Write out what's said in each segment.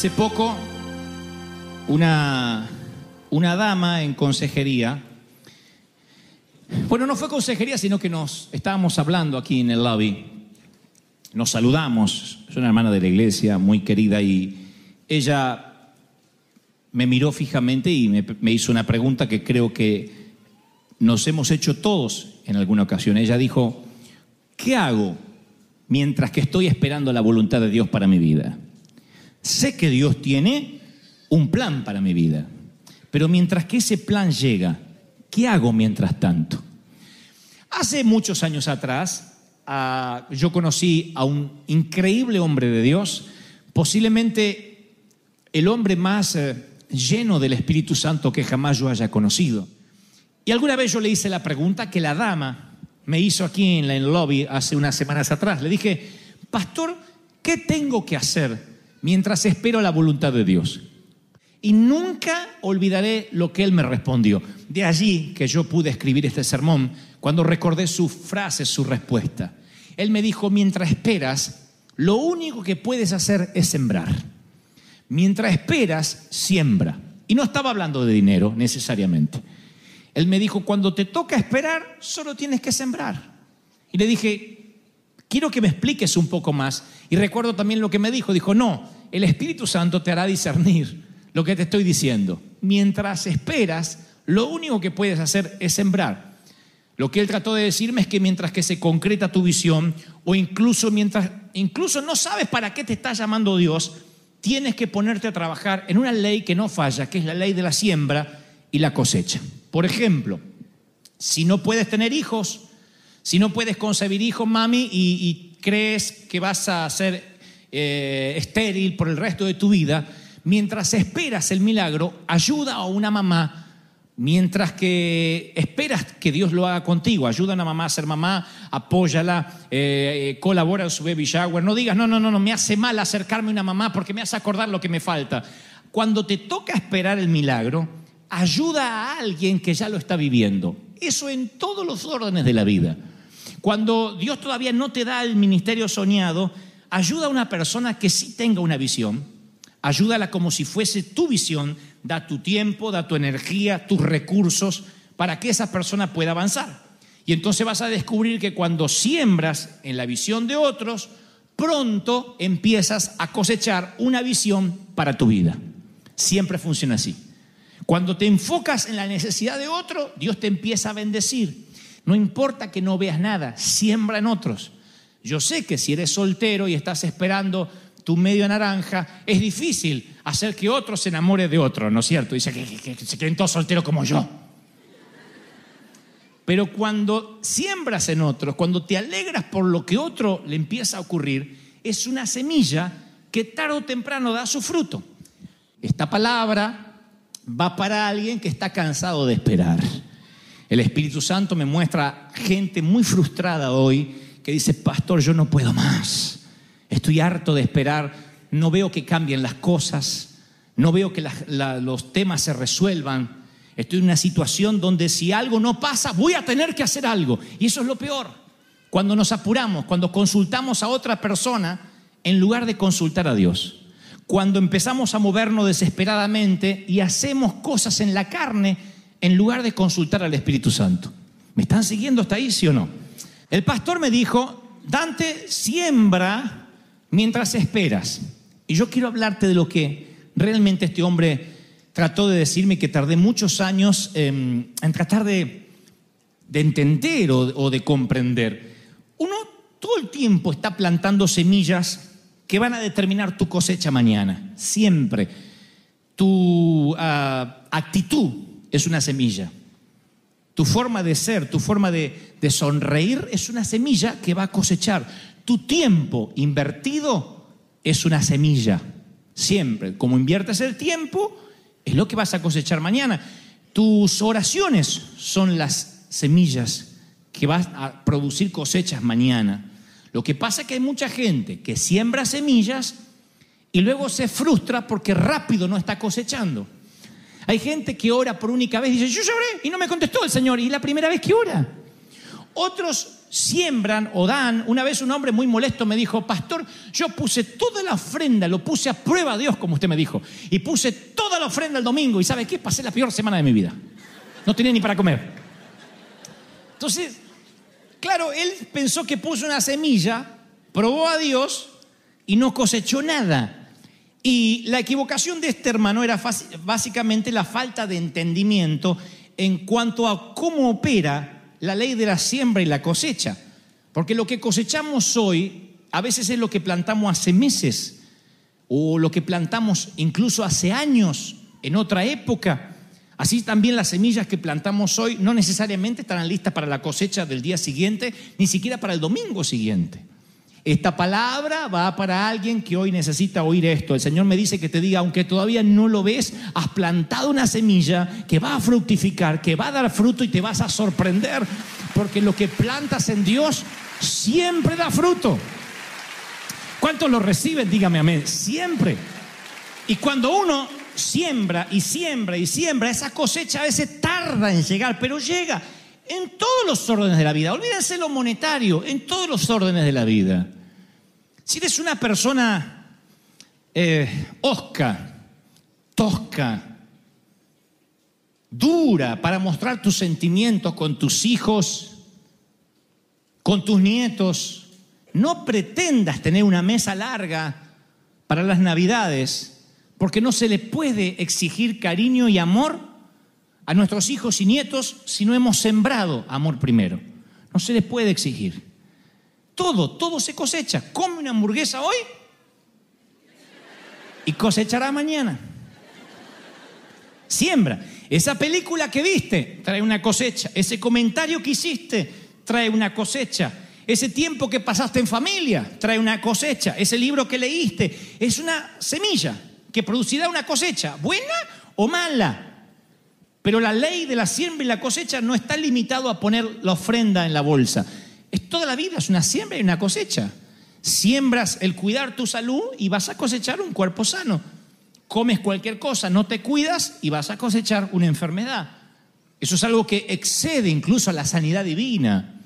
Hace poco, una, una dama en consejería, bueno, no fue consejería, sino que nos estábamos hablando aquí en el lobby, nos saludamos, es una hermana de la iglesia muy querida y ella me miró fijamente y me, me hizo una pregunta que creo que nos hemos hecho todos en alguna ocasión. Ella dijo, ¿qué hago mientras que estoy esperando la voluntad de Dios para mi vida? Sé que Dios tiene un plan para mi vida, pero mientras que ese plan llega, ¿qué hago mientras tanto? Hace muchos años atrás, yo conocí a un increíble hombre de Dios, posiblemente el hombre más eh, lleno del Espíritu Santo que jamás yo haya conocido. Y alguna vez yo le hice la pregunta que la dama me hizo aquí en el lobby hace unas semanas atrás. Le dije, pastor, ¿qué tengo que hacer mientras espero la voluntad de Dios? Y nunca olvidaré lo que él me respondió. De allí que yo pude escribir este sermón cuando recordé su frase, su respuesta. Él me dijo, mientras esperas, lo único que puedes hacer es sembrar. Mientras esperas, siembra. Y no estaba hablando de dinero necesariamente. Él me dijo, cuando te toca esperar, solo tienes que sembrar. Y le dije, quiero que me expliques un poco más. Y recuerdo también lo que me dijo. Dijo, no, el Espíritu Santo te hará discernir lo que te estoy diciendo. Mientras esperas, lo único que puedes hacer es sembrar. Lo que él trató de decirme es que mientras que se concreta tu visión, o incluso mientras, incluso no sabes para qué te está llamando Dios, tienes que ponerte a trabajar en una ley que no falla, que es la ley de la siembra y la cosecha. Por ejemplo, si no puedes tener hijos, si no puedes concebir hijos, mami, y, crees que vas a ser eh, estéril por el resto de tu vida, mientras esperas el milagro, ayuda a una mamá, mientras que esperas que Dios lo haga contigo, ayuda a una mamá a ser mamá, apóyala, eh, eh, colabora en su baby shower, no digas, no, no, no, no, me hace mal acercarme a una mamá porque me hace acordar lo que me falta. Cuando te toca esperar el milagro, ayuda a alguien que ya lo está viviendo. Eso en todos los órdenes de la vida. Cuando Dios todavía no te da el ministerio soñado, ayuda a una persona que sí tenga una visión. Ayúdala como si fuese tu visión. Da tu tiempo, da tu energía, tus recursos para que esa persona pueda avanzar. Y entonces vas a descubrir que cuando siembras en la visión de otros, pronto empiezas a cosechar una visión para tu vida. Siempre funciona así. Cuando te enfocas en la necesidad de otro, Dios te empieza a bendecir. No importa que no veas nada, siembra en otros. Yo sé que si eres soltero y estás esperando tu medio naranja, es difícil hacer que otro se enamore de otro, ¿no es cierto? Dice que, que- se queden todos solteros como yo. Pero cuando siembras en otros, cuando te alegras por lo que otro le empieza a ocurrir, es una semilla que tarde o temprano da su fruto. Esta palabra va para alguien que está cansado de esperar. El Espíritu Santo me muestra gente muy frustrada hoy que dice, pastor, yo no puedo más. Estoy harto de esperar, no veo que cambien las cosas, no veo que los temas se resuelvan. Estoy en una situación donde si algo no pasa, voy a tener que hacer algo. Y eso es lo peor. Cuando nos apuramos, cuando consultamos a otra persona en lugar de consultar a Dios. Cuando empezamos a movernos desesperadamente y hacemos cosas en la carne en lugar de consultar al Espíritu Santo. ¿Me están siguiendo hasta ahí, sí o no? El pastor me dijo, Dante, siembra mientras esperas. Y yo quiero hablarte de lo que realmente este hombre trató de decirme que tardé muchos años en, en tratar de, de entender o, o de comprender. Uno todo el tiempo está plantando semillas que van a determinar tu cosecha mañana, siempre. Tu ah, actitud es una semilla. Tu forma de ser, tu forma de, sonreír es una semilla que va a cosechar. Tu tiempo invertido es una semilla. Siempre. Como inviertes el tiempo, es lo que vas a cosechar mañana. Tus oraciones son las semillas que vas a producir cosechas mañana. Lo que pasa es que hay mucha gente que siembra semillas y luego se frustra porque rápido no está cosechando. Hay gente que ora por única vez y dice, yo lloré y no me contestó el Señor, y es la primera vez que ora. Otros siembran o dan. Una vez un hombre muy molesto me dijo, pastor, yo puse toda la ofrenda, lo puse a prueba a Dios, como usted me dijo, y puse toda la ofrenda el domingo, y ¿sabe qué? Pasé la peor semana de mi vida. No tenía ni para comer. Entonces, claro, él pensó que puso una semilla, probó a Dios y no cosechó nada. Y la equivocación de este hermano era básicamente la falta de entendimiento en cuanto a cómo opera la ley de la siembra y la cosecha. Porque lo que cosechamos hoy a veces es lo que plantamos hace meses o lo que plantamos incluso hace años en otra época. Así también las semillas que plantamos hoy no necesariamente estarán listas para la cosecha del día siguiente, ni siquiera para el domingo siguiente. Esta palabra va para alguien que hoy necesita oír esto. El Señor me dice que te diga, aunque todavía no lo ves, has plantado una semilla que va a fructificar, que va a dar fruto y te vas a sorprender, porque lo que plantas en Dios siempre da fruto. ¿Cuántos lo reciben? Dígame amén. Siempre. Y cuando uno siembra y siembra y siembra, esa cosecha a veces tarda en llegar, pero llega en todos los órdenes de la vida. Olvídense lo monetario, en todos los órdenes de la vida. Si eres una persona eh, osca, tosca, dura para mostrar tus sentimientos con tus hijos, con tus nietos, no pretendas tener una mesa larga para las navidades, porque no se le puede exigir cariño y amor a nuestros hijos y nietos si no hemos sembrado amor primero. No se les puede exigir. Todo, todo se cosecha. Come una hamburguesa hoy y cosechará mañana. Siembra. Esa película que viste trae una cosecha. Ese comentario que hiciste trae una cosecha. Ese tiempo que pasaste en familia trae una cosecha. Ese libro que leíste es una semilla que producirá una cosecha, buena o mala. Pero la ley de la siembra y la cosecha no está limitado a poner la ofrenda en la bolsa. Es toda la vida, es una siembra y una cosecha. Siembras el cuidar tu salud y vas a cosechar un cuerpo sano. Comes cualquier cosa, no te cuidas y vas a cosechar una enfermedad. Eso es algo que excede incluso a la sanidad divina,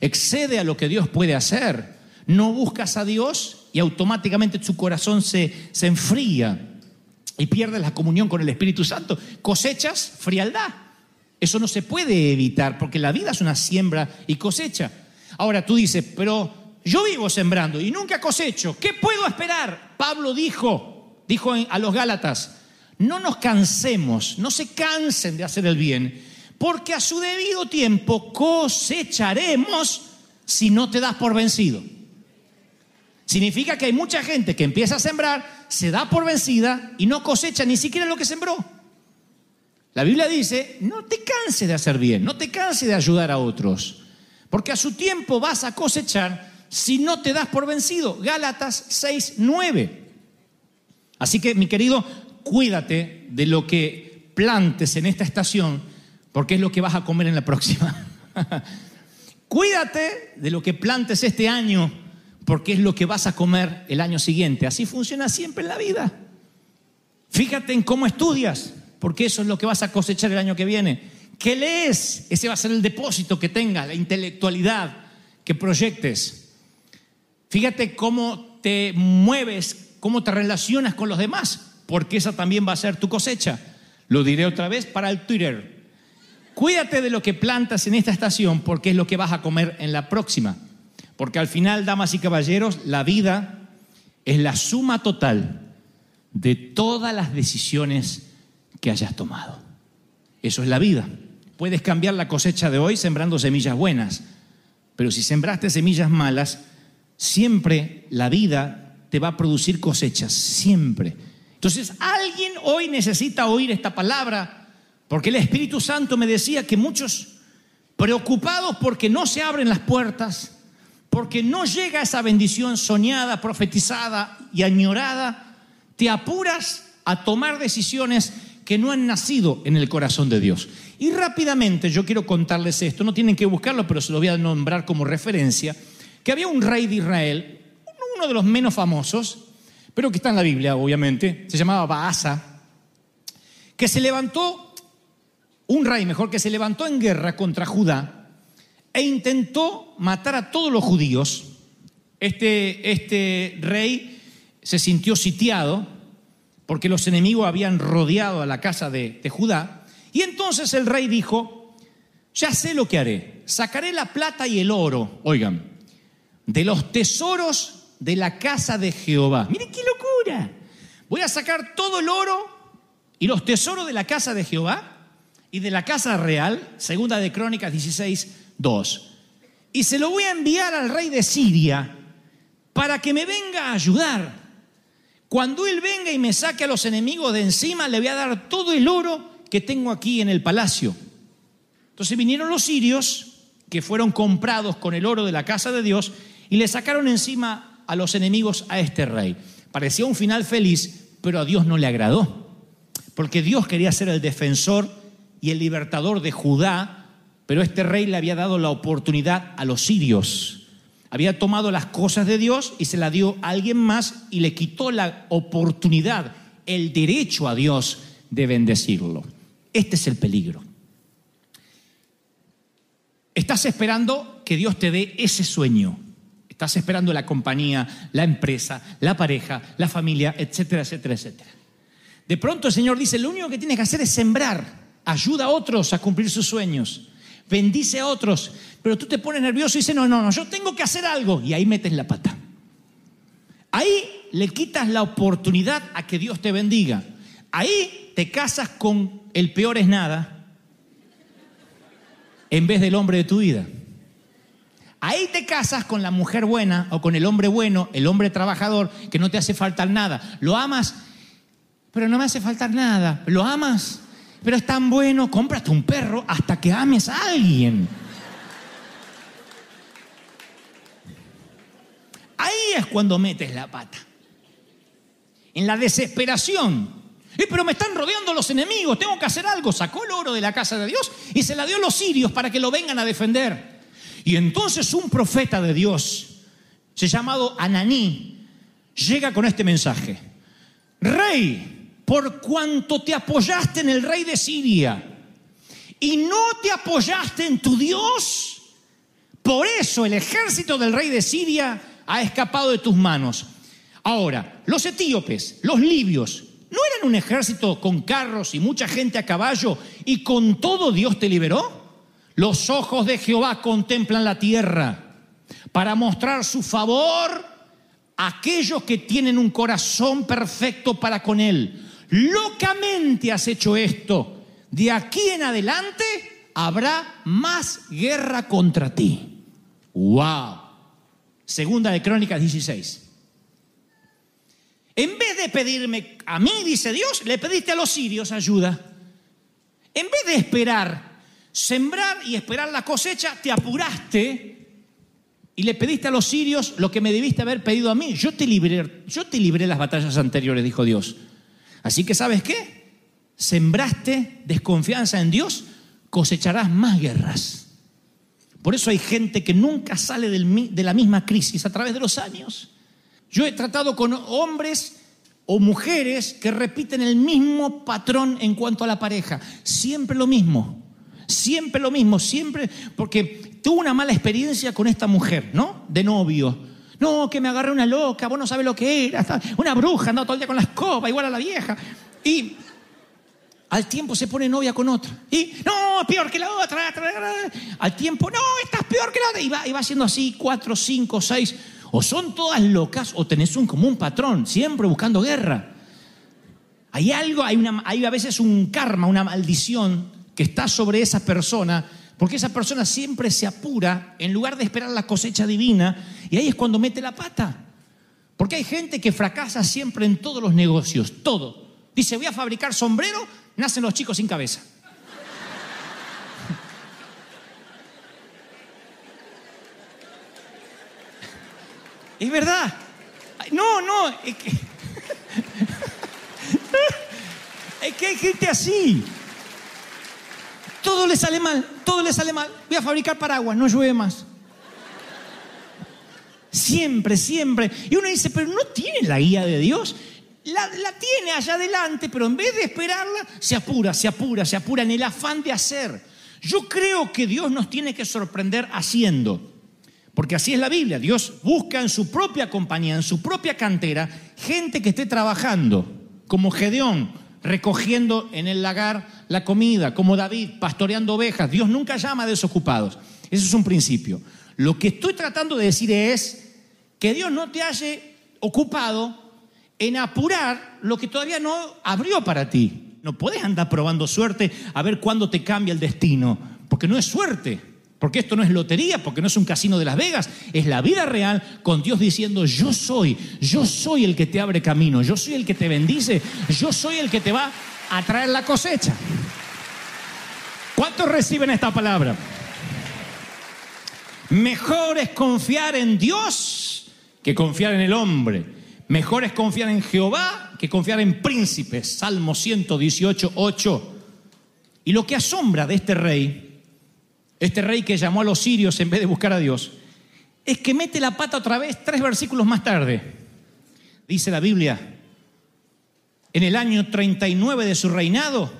excede a lo que Dios puede hacer. No buscas a Dios y automáticamente tu corazón se, se enfría y pierdes la comunión con el Espíritu Santo. Cosechas frialdad. Eso no se puede evitar porque la vida es una siembra y cosecha. Ahora tú dices, pero yo vivo sembrando y nunca cosecho. ¿Qué puedo esperar? Pablo dijo, dijo a los Gálatas, no nos cansemos, no se cansen de hacer el bien, porque a su debido tiempo cosecharemos si no te das por vencido. Significa que hay mucha gente que empieza a sembrar, se da por vencida y no cosecha ni siquiera lo que sembró. La Biblia dice, no te canses de hacer bien, no te canses de ayudar a otros, porque a su tiempo vas a cosechar si no te das por vencido. Gálatas 6, 9. Así que, mi querido, cuídate de lo que plantes en esta estación, porque es lo que vas a comer en la próxima. cuídate de lo que plantes este año, porque es lo que vas a comer el año siguiente. Así funciona siempre en la vida. Fíjate en cómo estudias, porque eso es lo que vas a cosechar el año que viene. ¿Qué lees? Ese va a ser el depósito que tengas, la intelectualidad que proyectes. Fíjate cómo te mueves, cómo te relacionas con los demás, porque esa también va a ser tu cosecha. Lo diré otra vez para el Twitter. Cuídate de lo que plantas en esta estación porque es lo que vas a comer en la próxima. Porque al final, damas y caballeros, la vida es la suma total de todas las decisiones que hayas tomado. Eso es la vida. Puedes cambiar la cosecha de hoy sembrando semillas buenas, pero si sembraste semillas malas, siempre la vida te va a producir cosechas, siempre. Entonces, alguien hoy necesita oír esta palabra, porque el Espíritu Santo me decía que muchos preocupados porque no se abren las puertas, porque no llega esa bendición soñada, profetizada y añorada, te apuras a tomar decisiones que no han nacido en el corazón de Dios. Y rápidamente yo quiero contarles esto, no tienen que buscarlo, pero se lo voy a nombrar como referencia, que había un rey de Israel, uno de los menos famosos, pero que está en la Biblia, obviamente, se llamaba Baasa, que se levantó, un rey mejor, que se levantó en guerra contra Judá e intentó matar a todos los judíos. Este, este rey se sintió sitiado porque los enemigos habían rodeado a la casa de, de Judá. Y entonces el rey dijo, ya sé lo que haré, sacaré la plata y el oro, oigan, de los tesoros de la casa de Jehová. Miren qué locura. Voy a sacar todo el oro y los tesoros de la casa de Jehová y de la casa real, segunda de Crónicas 16, 2. Y se lo voy a enviar al rey de Siria para que me venga a ayudar. Cuando él venga y me saque a los enemigos de encima, le voy a dar todo el oro que tengo aquí en el palacio. Entonces vinieron los sirios, que fueron comprados con el oro de la casa de Dios, y le sacaron encima a los enemigos a este rey. Parecía un final feliz, pero a Dios no le agradó, porque Dios quería ser el defensor y el libertador de Judá, pero este rey le había dado la oportunidad a los sirios. Había tomado las cosas de Dios y se la dio a alguien más y le quitó la oportunidad, el derecho a Dios de bendecirlo. Este es el peligro. Estás esperando que Dios te dé ese sueño. Estás esperando la compañía, la empresa, la pareja, la familia, etcétera, etcétera, etcétera. De pronto el Señor dice, lo único que tienes que hacer es sembrar. Ayuda a otros a cumplir sus sueños. Bendice a otros. Pero tú te pones nervioso y dices, no, no, no, yo tengo que hacer algo. Y ahí metes la pata. Ahí le quitas la oportunidad a que Dios te bendiga. Ahí te casas con el peor es nada en vez del hombre de tu vida. Ahí te casas con la mujer buena o con el hombre bueno, el hombre trabajador, que no te hace faltar nada. Lo amas, pero no me hace faltar nada. Lo amas, pero es tan bueno, cómprate un perro hasta que ames a alguien. Ahí es cuando metes la pata. En la desesperación. Eh, pero me están rodeando los enemigos, tengo que hacer algo. Sacó el oro de la casa de Dios y se la dio a los sirios para que lo vengan a defender. Y entonces un profeta de Dios, se llamado Ananí, llega con este mensaje. Rey, por cuanto te apoyaste en el rey de Siria y no te apoyaste en tu Dios, por eso el ejército del rey de Siria ha escapado de tus manos. Ahora, los etíopes, los libios, ¿no eran un ejército con carros y mucha gente a caballo y con todo Dios te liberó? Los ojos de Jehová contemplan la tierra para mostrar su favor a aquellos que tienen un corazón perfecto para con Él. Locamente has hecho esto. De aquí en adelante habrá más guerra contra ti. ¡Wow! Segunda de Crónicas 16. En vez de pedirme a mí, dice Dios, le pediste a los sirios ayuda. En vez de esperar, sembrar y esperar la cosecha, te apuraste y le pediste a los sirios lo que me debiste haber pedido a mí. Yo te libré, yo te libré las batallas anteriores, dijo Dios. Así que, ¿sabes qué? Sembraste desconfianza en Dios, cosecharás más guerras. Por eso hay gente que nunca sale de la misma crisis a través de los años. Yo he tratado con hombres o mujeres que repiten el mismo patrón en cuanto a la pareja. Siempre lo mismo. Siempre lo mismo. Siempre. Porque tuve una mala experiencia con esta mujer, ¿no? De novio. No, que me agarré una loca, vos no sabés lo que era. Una bruja, andaba todo el día con la escoba, igual a la vieja. Y Al tiempo se pone novia con otra. Y no, peor que la otra. Al tiempo, no, estás peor que la otra. Y va, y va siendo así, cuatro, cinco, seis. O son todas locas o tenés un común patrón, siempre buscando guerra. Hay algo, hay, una, hay a veces un karma, una maldición que está sobre esa persona, porque esa persona siempre se apura en lugar de esperar la cosecha divina, y ahí es cuando mete la pata. Porque hay gente que fracasa siempre en todos los negocios, todo. Dice, voy a fabricar sombrero, nacen los chicos sin cabeza. Es verdad. No, no, es que, es que hay gente así. Todo le sale mal, todo le sale mal. Voy a fabricar paraguas, no llueve más. Siempre, siempre. Y uno dice, pero no tiene la guía de Dios. La, tiene allá adelante, pero en vez de esperarla, se apura, se apura, se apura en el afán de hacer. Yo creo que Dios nos tiene que sorprender haciendo. Porque así es la Biblia. Dios busca en su propia compañía, en su propia cantera, gente que esté trabajando, como Gedeón, recogiendo en el lagar la comida, como David, pastoreando ovejas. Dios nunca llama a desocupados. Eso es un principio. Lo que estoy tratando de decir es que Dios no te haya ocupado en apurar lo que todavía no abrió para ti. No puedes andar probando suerte a ver cuándo te cambia el destino, porque no es suerte. Porque esto no es lotería, porque no es un casino de Las Vegas, es la vida real con Dios diciendo, yo soy, yo soy el que te abre camino, yo soy el que te bendice, yo soy el que te va a traer la cosecha. ¿Cuántos reciben esta palabra? Mejor es confiar en Dios que confiar en el hombre. Mejor es confiar en Jehová que confiar en príncipes. Salmo 118, 8. Y lo que asombra de este rey este rey que llamó a los sirios en vez de buscar a Dios, es que mete la pata otra vez tres versículos más tarde. Dice la Biblia, en el año 39 de su reinado,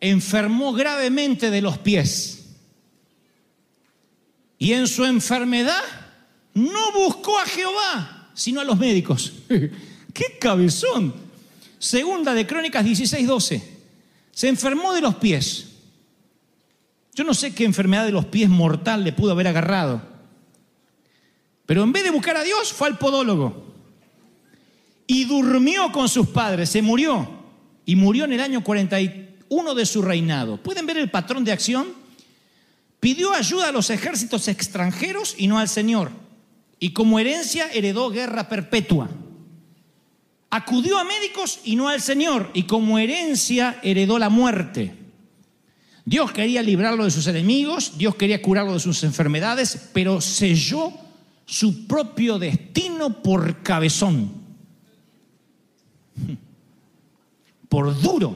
enfermó gravemente de los pies. Y en su enfermedad no buscó a Jehová, sino a los médicos. ¡Qué cabezón! Segunda de Crónicas 16, 12. Se enfermó de los pies. Yo no sé qué enfermedad de los pies mortal le pudo haber agarrado. Pero en vez de buscar a Dios, fue al podólogo. Y durmió con sus padres, se murió. Y murió en el año 41 de su reinado. ¿Pueden ver el patrón de acción? Pidió ayuda a los ejércitos extranjeros y no al Señor. Y como herencia heredó guerra perpetua. Acudió a médicos y no al Señor. Y como herencia heredó la muerte. Dios quería librarlo de sus enemigos, Dios quería curarlo de sus enfermedades, pero selló su propio destino por cabezón, por duro.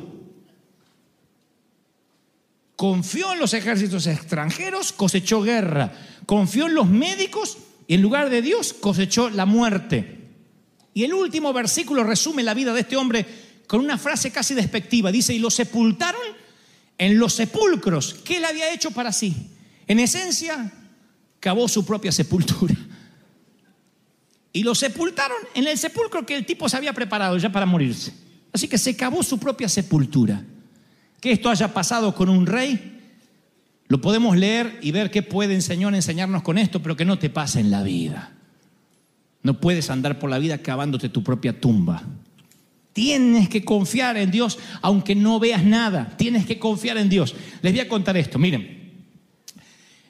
Confió en los ejércitos extranjeros, cosechó guerra. Confió en los médicos y en lugar de Dios cosechó la muerte. Y el último versículo resume la vida de este hombre con una frase casi despectiva. Dice, y lo sepultaron en los sepulcros que él había hecho para sí. En esencia, cavó su propia sepultura. Y lo sepultaron en el sepulcro que el tipo se había preparado ya para morirse. Así que se cavó su propia sepultura. Que esto haya pasado con un rey, lo podemos leer y ver qué puede el Señor enseñarnos con esto, pero que no te pase en la vida. No puedes andar por la vida cavándote tu propia tumba. Tienes que confiar en Dios aunque no veas nada. Tienes que confiar en Dios. Les voy a contar esto. Miren,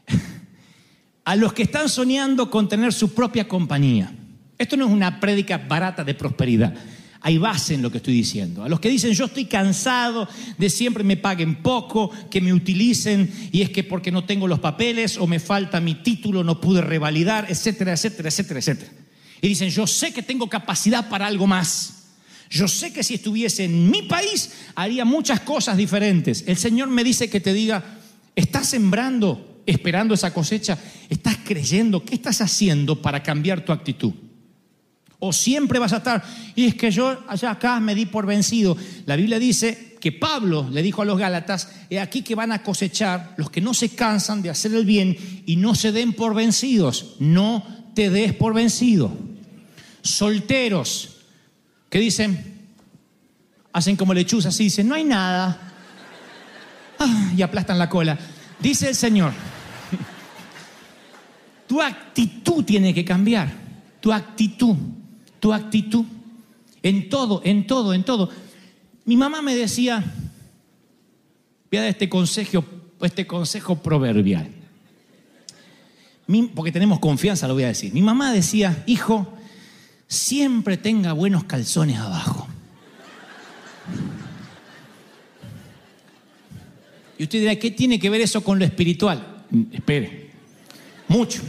a los que están soñando con tener su propia compañía, esto no es una prédica barata de prosperidad. Hay base en lo que estoy diciendo. A los que dicen yo estoy cansado de siempre me paguen poco, que me utilicen y es que porque no tengo los papeles o me falta mi título no pude revalidar, etcétera, etcétera, etcétera, etcétera. Y dicen yo sé que tengo capacidad para algo más. Yo sé que si estuviese en mi país haría muchas cosas diferentes. El Señor me dice que te diga, ¿estás sembrando esperando esa cosecha? ¿Estás creyendo? ¿Qué estás haciendo para cambiar tu actitud? O siempre vas a estar, y es que yo allá acá me di por vencido. La Biblia dice que Pablo le dijo a los Gálatas, he aquí que van a cosechar los que no se cansan de hacer el bien y no se den por vencidos. No te des por vencido. Solteros, ¿Qué dicen? Hacen como lechuzas así, dicen, no hay nada. ah, y aplastan la cola. Dice el Señor, tu actitud tiene que cambiar, tu actitud, tu actitud, en todo, en todo, en todo. Mi mamá me decía, voy a dar este consejo, este consejo proverbial. Porque tenemos confianza, lo voy a decir. Mi mamá decía, hijo, siempre tenga buenos calzones abajo. Y usted dirá, ¿qué tiene que ver eso con lo espiritual? Mm, Espere, mucho.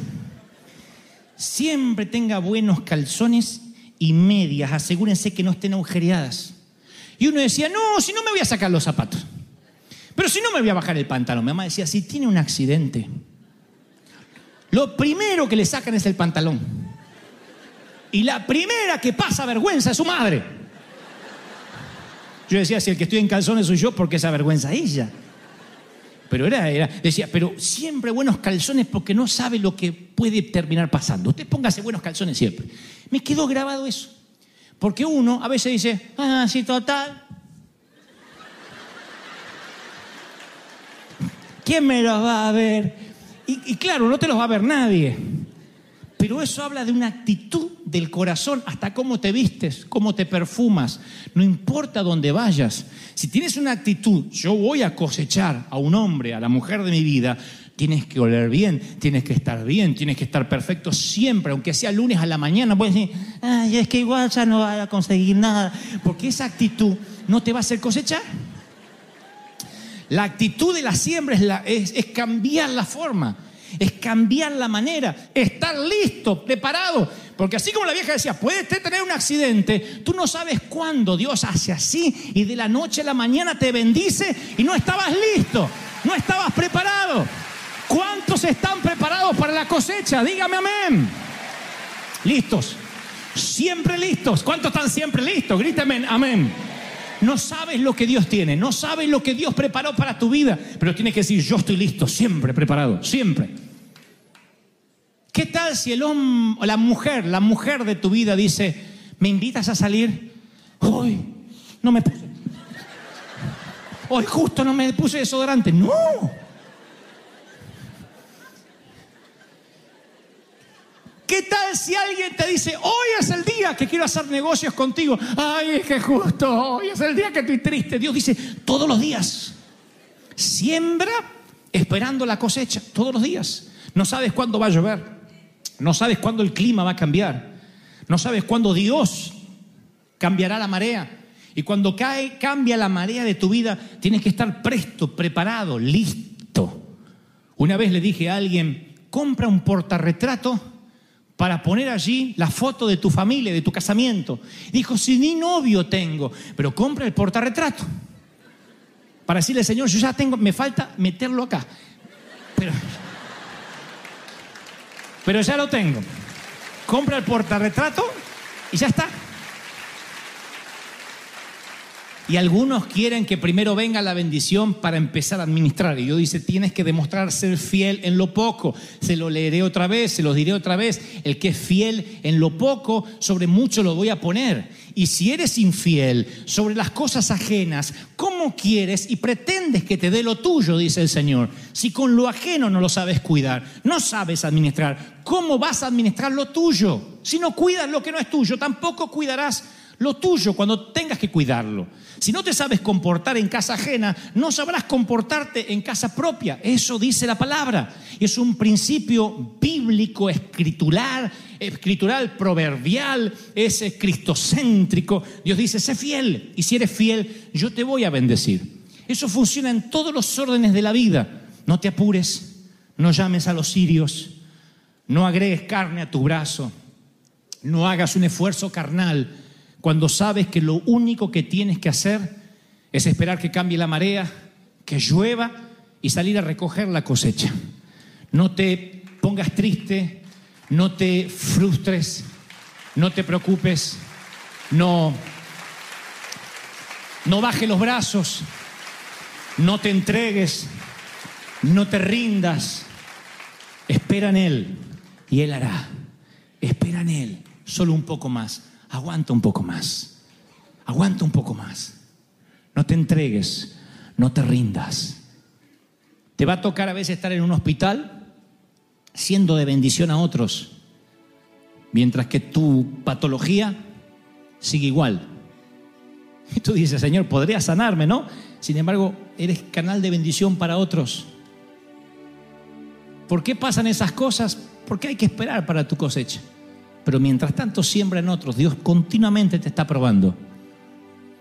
Siempre tenga buenos calzones y medias, asegúrense que no estén agujereadas. Y uno decía, no, si no me voy a sacar los zapatos. Pero si no me voy a bajar el pantalón. Mi mamá decía, si tiene un accidente, lo primero que le sacan es el pantalón. Y la primera que pasa vergüenza es su madre. Yo decía, si el que estoy en calzones soy yo, ¿por qué esa vergüenza ella? Pero era, era, decía, pero siempre buenos calzones porque no sabe lo que puede terminar pasando. Usted póngase buenos calzones siempre. Me quedó grabado eso. Porque uno a veces dice, ah, sí, total. ¿Quién me los va a ver? Y, y claro, no te los va a ver nadie. Pero eso habla de una actitud del corazón, hasta cómo te vistes, cómo te perfumas. No importa dónde vayas. Si tienes una actitud, yo voy a cosechar a un hombre, a la mujer de mi vida, tienes que oler bien, tienes que estar bien, tienes que estar perfecto siempre, aunque sea lunes a la mañana, puedes decir, ay, es que igual ya no vas a conseguir nada, porque esa actitud no te va a hacer cosechar. La actitud de la siembra es, la- es- es cambiar la forma, es cambiar la manera, estar listo, preparado. Porque así como la vieja decía, puedes tener un accidente, tú no sabes cuándo Dios hace así y de la noche a la mañana te bendice y no estabas listo, no estabas preparado. ¿Cuántos están preparados para la cosecha? Dígame amén. Listos. Siempre listos. ¿Cuántos están siempre listos? Grítame amén. No sabes lo que Dios tiene, no sabes lo que Dios preparó para tu vida, pero tienes que decir, yo estoy listo, siempre preparado, siempre. ¿Qué tal si el hombre, o la mujer, la mujer de tu vida dice, ¿me invitas a salir? Hoy no me puse. Hoy justo no me puse desodorante. No. ¿Qué tal si alguien te dice, hoy es el día que quiero hacer negocios contigo? Ay, es que justo hoy es el día que estoy triste. Dios dice, todos los días. Siembra esperando la cosecha, todos los días. No sabes cuándo va a llover. No sabes cuándo el clima va a cambiar. No sabes cuándo Dios cambiará la marea. Y cuando cae, cambia la marea de tu vida, tienes que estar presto, preparado, listo. Una vez le dije a alguien, compra un portarretrato para poner allí la foto de tu familia, de tu casamiento. Dijo, si ni novio tengo, pero compra el portarretrato. Para decirle, Señor, yo ya tengo, me falta meterlo acá. Pero, pero ya lo tengo. Compra el portarretrato y ya está. Y algunos quieren que primero venga la bendición para empezar a administrar. Y yo dice, tienes que demostrar ser fiel en lo poco. Se lo leeré otra vez, se lo diré otra vez. El que es fiel en lo poco, sobre mucho lo voy a poner. Y si eres infiel sobre las cosas ajenas, ¿cómo quieres y pretendes que te dé lo tuyo, dice el Señor? Si con lo ajeno no lo sabes cuidar, no sabes administrar, ¿cómo vas a administrar lo tuyo? Si no cuidas lo que no es tuyo, tampoco cuidarás lo tuyo cuando tengas que cuidarlo. Si no te sabes comportar en casa ajena, no sabrás comportarte en casa propia. Eso dice la palabra. Es un principio bíblico, escritural, escritural, proverbial, es eh, cristocéntrico. Dios dice, sé fiel. Y si eres fiel, yo te voy a bendecir. Eso funciona en todos los órdenes de la vida. No te apures, no llames a los sirios, no agregues carne a tu brazo, no hagas un esfuerzo carnal cuando sabes que lo único que tienes que hacer es esperar que cambie la marea, que llueva y salir a recoger la cosecha. No te pongas triste, no te frustres, no te preocupes, no, no bajes los brazos, no te entregues, no te rindas. Espera en Él y Él hará. Espera en Él, solo un poco más. Aguanta un poco más. Aguanta un poco más. No te entregues, no te rindas. Te va a tocar a veces estar en un hospital siendo de bendición a otros, mientras que tu patología sigue igual. Y tú dices, Señor, podría sanarme, ¿no? Sin embargo, eres canal de bendición para otros. ¿Por qué pasan esas cosas? Porque hay que esperar para tu cosecha. Pero mientras tanto siembra en otros, Dios continuamente te está probando.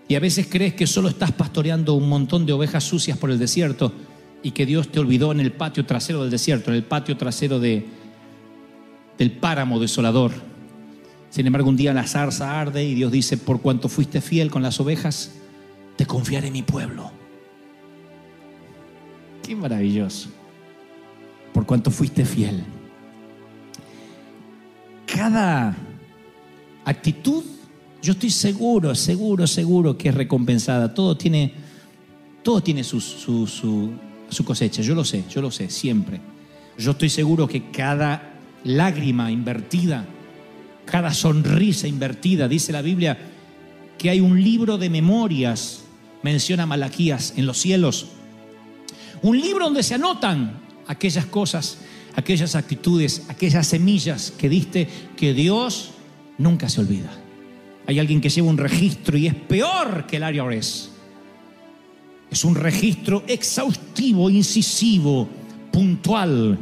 Y a veces crees que solo estás pastoreando un montón de ovejas sucias por el desierto y que Dios te olvidó en el patio trasero del desierto, en el patio trasero de, del páramo desolador. Sin embargo, un día la zarza arde y Dios dice, por cuanto fuiste fiel con las ovejas, te confiaré en mi pueblo. Qué maravilloso. Por cuanto fuiste fiel. Cada actitud, yo estoy seguro, seguro, seguro que es recompensada. Todo tiene, todo tiene su, su, su, su cosecha. Yo lo sé, yo lo sé, siempre. Yo estoy seguro que cada lágrima invertida, cada sonrisa invertida, dice la Biblia, que hay un libro de memorias, menciona Malaquías, en los cielos. Un libro donde se anotan aquellas cosas, aquellas actitudes, aquellas semillas que diste, que Dios nunca se olvida. Hay alguien que lleva un registro y es peor que el IRS. Es un registro exhaustivo, incisivo, puntual,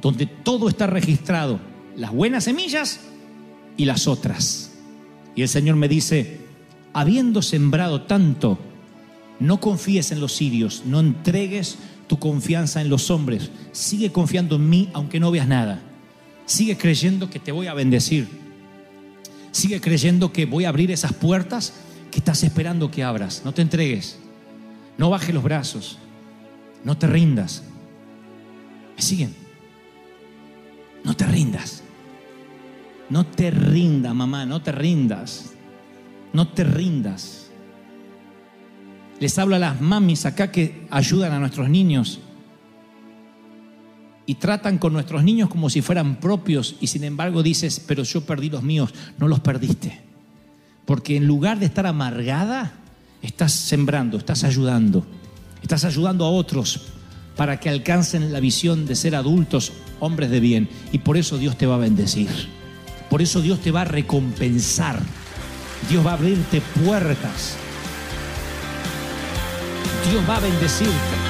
donde todo está registrado, las buenas semillas y las otras. Y el Señor me dice, habiendo sembrado tanto, no confíes en los sirios, no entregues tu confianza en los hombres, sigue confiando en mí aunque no veas nada. Sigue creyendo que te voy a bendecir. Sigue creyendo que voy a abrir esas puertas que estás esperando que abras. No te entregues. No bajes los brazos. No te rindas. ¿Me siguen? No te rindas. No te rindas, mamá, no te rindas. No te rindas. Les hablo a las mamis acá que ayudan a nuestros niños y tratan con nuestros niños como si fueran propios y sin embargo dices, pero yo perdí los míos. No los perdiste. Porque en lugar de estar amargada, estás sembrando, estás ayudando. Estás ayudando a otros para que alcancen la visión de ser adultos, hombres de bien. Y por eso Dios te va a bendecir. Por eso Dios te va a recompensar. Dios va a abrirte puertas. Dios va a bendecirte.